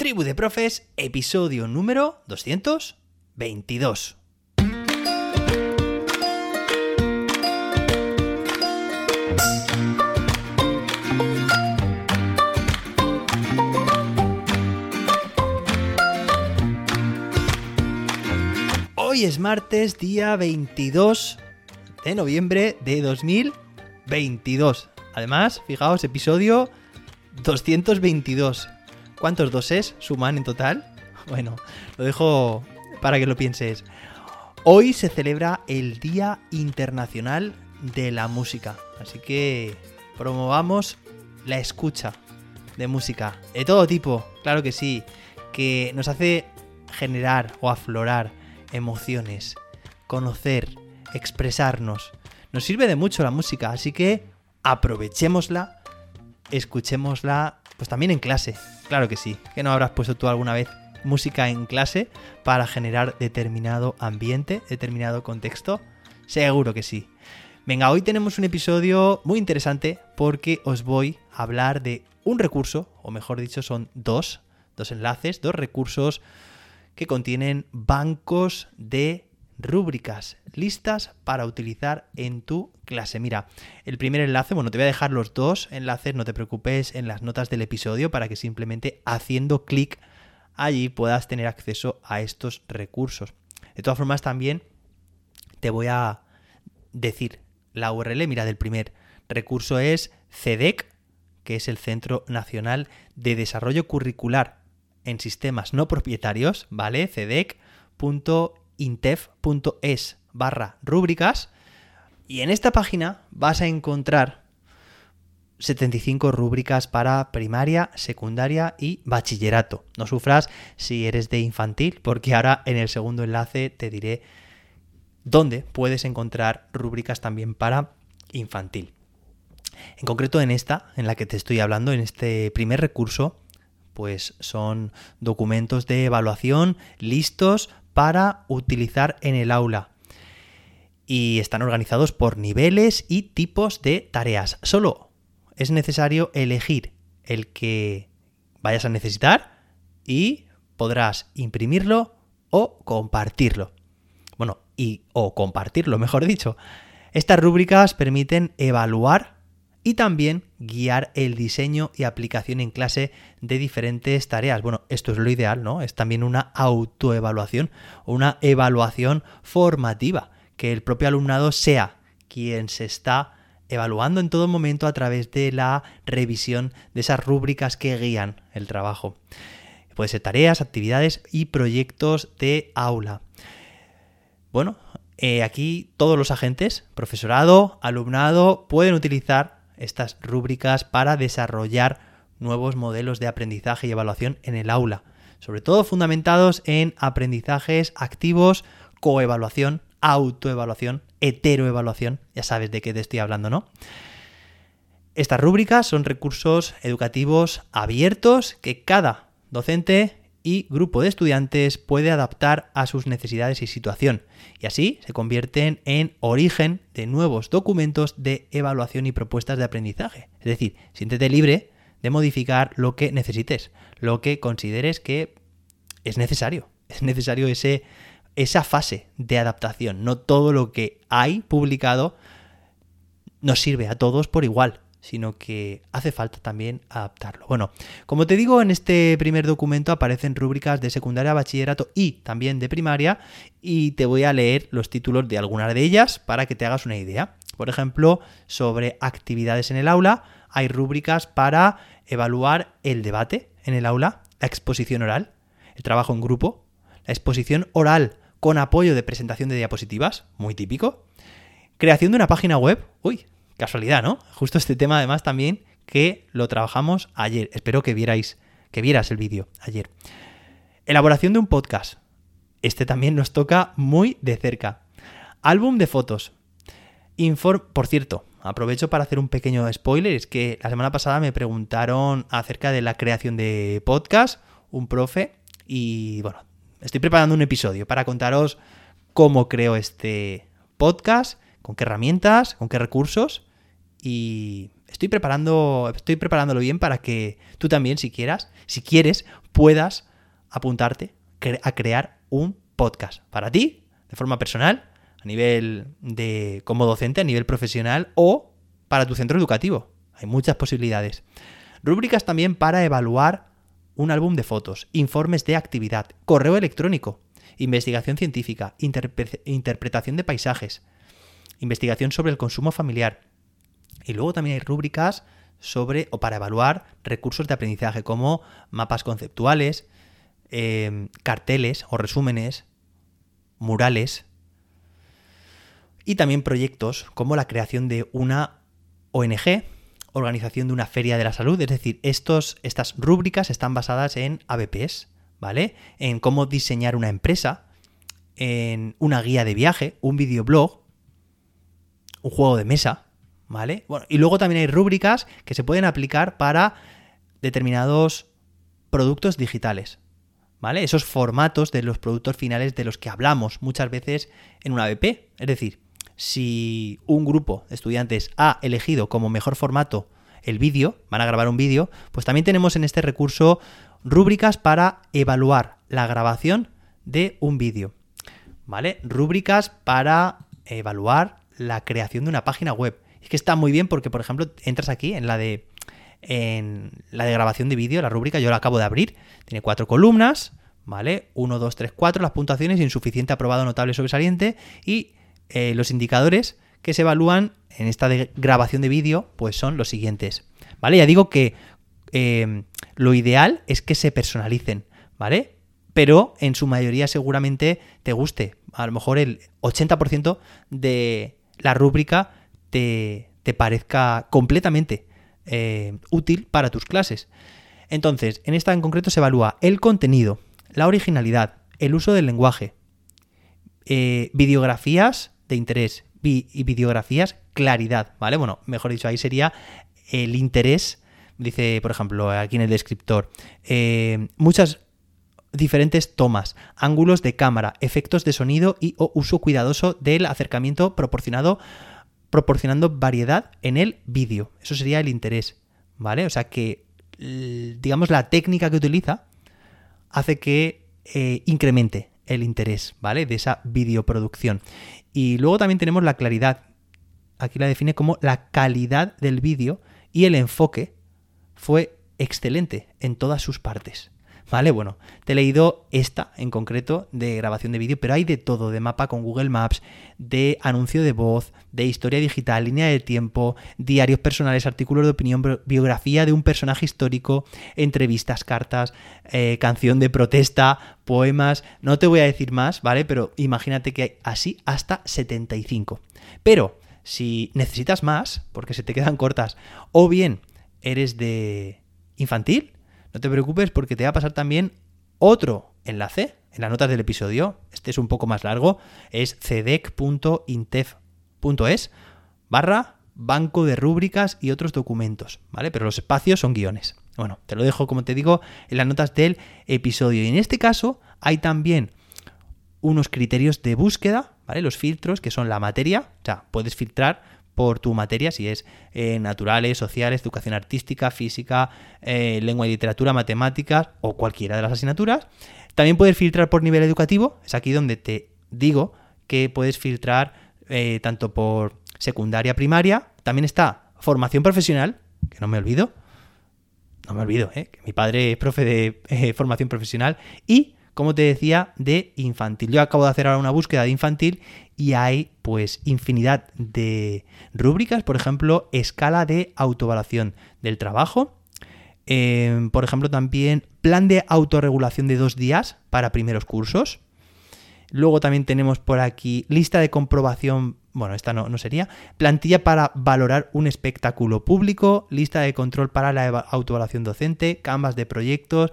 Tribu de Profes, episodio número 222. Hoy es martes, día 22 de noviembre de 2022. Además, fijaos, episodio 222. ¿Cuántos doses suman en total? Bueno, lo dejo para que lo pienses. Hoy se celebra el Día Internacional de la Música, así que promovamos la escucha de música de todo tipo, claro que sí, que nos hace generar o aflorar emociones, conocer, expresarnos. Nos sirve de mucho la música, así que aprovechémosla, escuchémosla, pues también en clase. Claro que sí, que no habrás puesto tú alguna vez música en clase para generar determinado ambiente, determinado contexto. Seguro que sí. Venga, hoy tenemos un episodio muy interesante porque os voy a hablar de un recurso, o mejor dicho, son dos, dos enlaces, dos recursos que contienen bancos de rúbricas listas para utilizar en tu clase. Mira, el primer enlace, bueno, te voy a dejar los dos enlaces, no te preocupes, en las notas del episodio para que simplemente haciendo clic allí puedas tener acceso a estos recursos. De todas formas, también te voy a decir la URL. Mira, del primer recurso es CEDEC, que es el Centro Nacional de Desarrollo Curricular en Sistemas No Propietarios, ¿vale? cedec.intef.es barra rúbricas. Y en esta página vas a encontrar 75 rúbricas para primaria, secundaria y bachillerato. No sufras si eres de infantil, porque ahora en el segundo enlace te diré dónde puedes encontrar rúbricas también para infantil. En concreto en esta, en la que te estoy hablando, en este primer recurso, pues son documentos de evaluación listos para utilizar en el aula. Y están organizados por niveles y tipos de tareas. Solo es necesario elegir el que vayas a necesitar y podrás imprimirlo o compartirlo. Bueno, y o compartirlo, mejor dicho. Estas rúbricas permiten evaluar y también guiar el diseño y aplicación en clase de diferentes tareas. Bueno, esto es lo ideal, ¿no? Es también una autoevaluación o una evaluación formativa, que el propio alumnado sea quien se está evaluando en todo momento a través de la revisión de esas rúbricas que guían el trabajo. Puede ser tareas, actividades y proyectos de aula. Bueno, eh, aquí todos los agentes, profesorado, alumnado, pueden utilizar estas rúbricas para desarrollar nuevos modelos de aprendizaje y evaluación en el aula, sobre todo fundamentados en aprendizajes activos, coevaluación, autoevaluación heteroevaluación, ya sabes de qué te estoy hablando, ¿no? Estas rúbricas son recursos educativos abiertos que cada docente y grupo de estudiantes puede adaptar a sus necesidades y situación, y así se convierten en origen de nuevos documentos de evaluación y propuestas de aprendizaje. Es decir, siéntete libre de modificar lo que necesites, lo que consideres que es necesario. Es necesario ese esa fase de adaptación. No todo lo que hay publicado nos sirve a todos por igual, sino que hace falta también adaptarlo. Bueno, como te digo, en este primer documento aparecen rúbricas de secundaria, bachillerato y también de primaria, y te voy a leer los títulos de algunas de ellas para que te hagas una idea. Por ejemplo, sobre actividades en el aula, hay rúbricas para evaluar el debate en el aula, la exposición oral, el trabajo en grupo, la exposición oral con apoyo de presentación de diapositivas, muy típico. Creación de una página web, uy, casualidad, ¿no? Justo este tema además también que lo trabajamos ayer. Espero que vierais, que vieras el vídeo ayer. Elaboración de un podcast. Este también nos toca muy de cerca. Álbum de fotos. Por cierto, aprovecho para hacer un pequeño spoiler. Es que la semana pasada me preguntaron acerca de la creación de podcast, un profe, y bueno, estoy preparando un episodio para contaros cómo creo este podcast, con qué herramientas, con qué recursos y estoy preparando estoy preparándolo bien para que tú también si quieras, si quieres, puedas apuntarte a crear un podcast para ti, de forma personal, a nivel de como docente, a nivel profesional o para tu centro educativo. Hay muchas posibilidades. Rúbricas también para evaluar un álbum de fotos, informes de actividad, correo electrónico, investigación científica, interpretación de paisajes, investigación sobre el consumo familiar. Y luego también hay rúbricas sobre o para evaluar recursos de aprendizaje como mapas conceptuales, em, carteles o resúmenes, murales y también proyectos como la creación de una ONG, organización de una feria de la salud, es decir, estos, estas rúbricas están basadas en ABPs, ¿vale? En cómo diseñar una empresa, en una guía de viaje, un videoblog, un juego de mesa, ¿vale? Bueno, y luego también hay rúbricas que se pueden aplicar para determinados productos digitales, ¿vale? Esos formatos de los productos finales de los que hablamos muchas veces en una ABP, es decir, si un grupo de estudiantes ha elegido como mejor formato el vídeo, van a grabar un vídeo, pues también tenemos en este recurso rúbricas para evaluar la grabación de un vídeo. ¿Vale? Rúbricas para evaluar la creación de una página web. Es que está muy bien porque, por ejemplo, entras aquí en la de en la de grabación de vídeo, la rúbrica, yo la acabo de abrir, tiene cuatro columnas, ¿vale? 1, 2, 3, 4, las puntuaciones, insuficiente, aprobado, notable, sobresaliente, y eh, los indicadores que se evalúan en esta grabación de vídeo, pues son los siguientes. ¿Vale? Ya digo que eh, lo ideal es que se personalicen, ¿vale? Pero en su mayoría seguramente te guste. A lo mejor el 80% de la rúbrica te, parezca completamente eh, útil para tus clases. Entonces, en esta en concreto se evalúa el contenido, la originalidad, el uso del lenguaje, videografías de interés y videografías, claridad, ¿vale? Bueno, mejor dicho, ahí sería el interés, dice, por ejemplo, aquí en el descriptor, eh, muchas diferentes tomas, ángulos de cámara, efectos de sonido y uso cuidadoso del acercamiento proporcionado, proporcionando variedad en el vídeo. Eso sería el interés, ¿vale? O sea que, digamos, la técnica que utiliza hace que eh, incremente el interés, ¿vale? De esa videoproducción. Y luego también tenemos la claridad. Aquí la define como la calidad del vídeo y el enfoque fue excelente en todas sus partes. ¿Vale? Bueno, te he leído esta en concreto de grabación de vídeo, pero hay de todo, de mapa con Google Maps, de anuncio de voz, de historia digital, línea de tiempo, diarios personales, artículos de opinión, biografía de un personaje histórico, entrevistas, cartas, eh, canción de protesta, poemas, no te voy a decir más, ¿vale? Pero imagínate que hay así hasta 75. Pero si necesitas más, porque se te quedan cortas, o bien eres de infantil, no te preocupes porque te va a pasar también otro enlace en las notas del episodio. Este es un poco más largo. Es cedec.intef.es barra banco de rúbricas y otros documentos, ¿vale? Pero los espacios son guiones. Bueno, te lo dejo, como te digo, en las notas del episodio. Y en este caso hay también unos criterios de búsqueda, ¿vale? Los filtros, que son la materia, o sea, puedes filtrar por tu materia, si es eh, naturales, sociales, educación artística, física, eh, lengua y literatura, matemáticas o cualquiera de las asignaturas. También puedes filtrar por nivel educativo, es aquí donde te digo que puedes filtrar eh, tanto por secundaria, primaria. También está formación profesional, que no me olvido, no me olvido, que mi padre es profe de formación profesional y como te decía, de infantil. Yo acabo de hacer ahora una búsqueda de infantil y hay pues infinidad de rúbricas, por ejemplo, escala de autoevaluación del trabajo, em, por ejemplo, también plan de autorregulación de dos días para primeros cursos. Luego también tenemos por aquí lista de comprobación, bueno, esta no, no sería, plantilla para valorar un espectáculo público, lista de control para la autoevaluación docente, canvas de proyectos,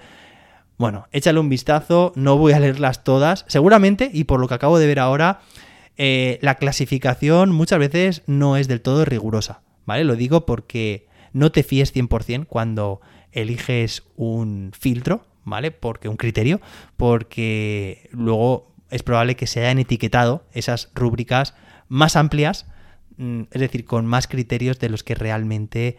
bueno, échale un vistazo, no voy a leerlas todas. Seguramente, y por lo que acabo de ver ahora, eh, la clasificación muchas veces no es del todo rigurosa, ¿vale? Lo digo porque no te fíes 100% cuando eliges un filtro, ¿vale? Porque un criterio, porque luego es probable que se hayan etiquetado esas rúbricas más amplias, mm, es decir, con más criterios de los que realmente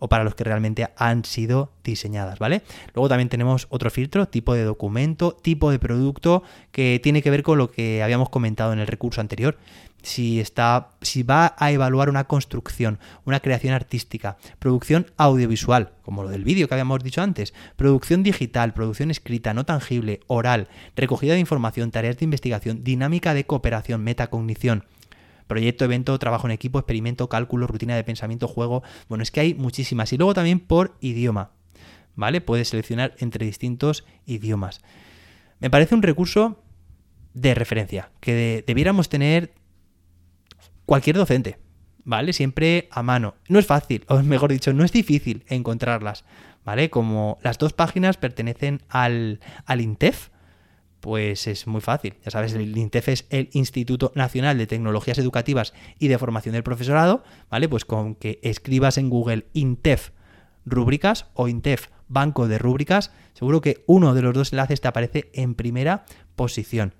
o para los que realmente han sido diseñadas, ¿vale? Luego también tenemos otro filtro, tipo de documento, tipo de producto, que tiene que ver con lo que habíamos comentado en el recurso anterior. Si, está, si va a evaluar una construcción, una creación artística, producción audiovisual, como lo del vídeo que habíamos dicho antes, producción digital, producción escrita, no tangible, oral, recogida de información, tareas de investigación, dinámica de cooperación, metacognición, proyecto, evento, trabajo en equipo, experimento, cálculo, rutina de pensamiento, juego. Bueno, es que hay muchísimas. Y luego también por idioma. ¿Vale? Puedes seleccionar entre distintos idiomas. Me parece un recurso de referencia que debiéramos tener cualquier docente. ¿Vale? Siempre a mano. No es fácil, o mejor dicho, no es difícil encontrarlas. ¿Vale? Como las dos páginas pertenecen al, al INTEF, pues es muy fácil. Ya sabes, el INTEF es el Instituto Nacional de Tecnologías Educativas y de Formación del Profesorado, ¿vale? Pues con que escribas en Google INTEF rúbricas o INTEF banco de rúbricas, seguro que uno de los dos enlaces te aparece en primera posición.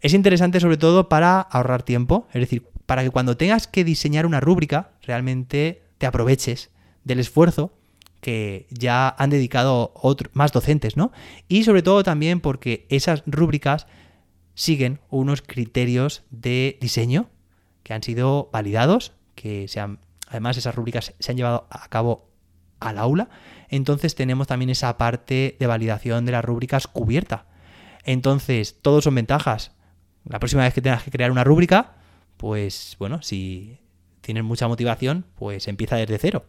Es interesante sobre todo para ahorrar tiempo, es decir, para que cuando tengas que diseñar una rúbrica, realmente te aproveches del esfuerzo que ya han dedicado más docentes, ¿no? Y sobre todo también porque esas rúbricas siguen unos criterios de diseño que han sido validados, que se han, además esas rúbricas se han llevado a cabo al aula, entonces tenemos también esa parte de validación de las rúbricas cubierta. Entonces, todos son ventajas. La próxima vez que tengas que crear una rúbrica, pues bueno, si tienes mucha motivación, pues empieza desde cero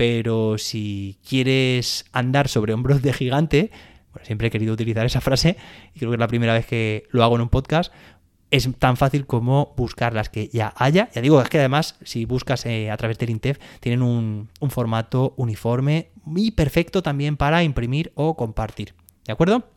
pero si quieres andar sobre hombros de gigante, bueno, siempre he querido utilizar esa frase y creo que es la primera vez que lo hago en un podcast, es tan fácil como buscar las que ya haya. Ya digo, es que además, si buscas eh, a través del INTEF, tienen un, un, formato uniforme y perfecto también para imprimir o compartir. ¿De acuerdo?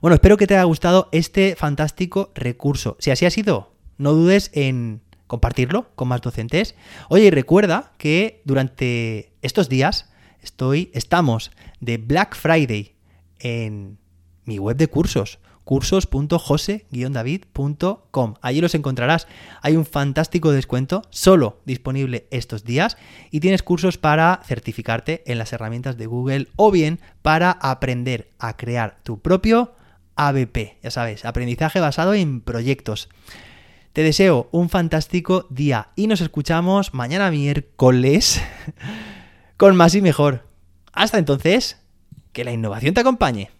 Bueno, espero que te haya gustado este fantástico recurso. Si así ha sido, no dudes en compartirlo con más docentes. Oye, y recuerda que durante estos días estoy, estamos de Black Friday en mi web de cursos cursos.jose-david.com. Allí los encontrarás. Hay un fantástico descuento solo disponible estos días y tienes cursos para certificarte en las herramientas de Google o bien para aprender a crear tu propio ABP. Ya sabes, aprendizaje basado en proyectos. Te deseo un fantástico día y nos escuchamos mañana miércoles con más y mejor. Hasta entonces, que la innovación te acompañe.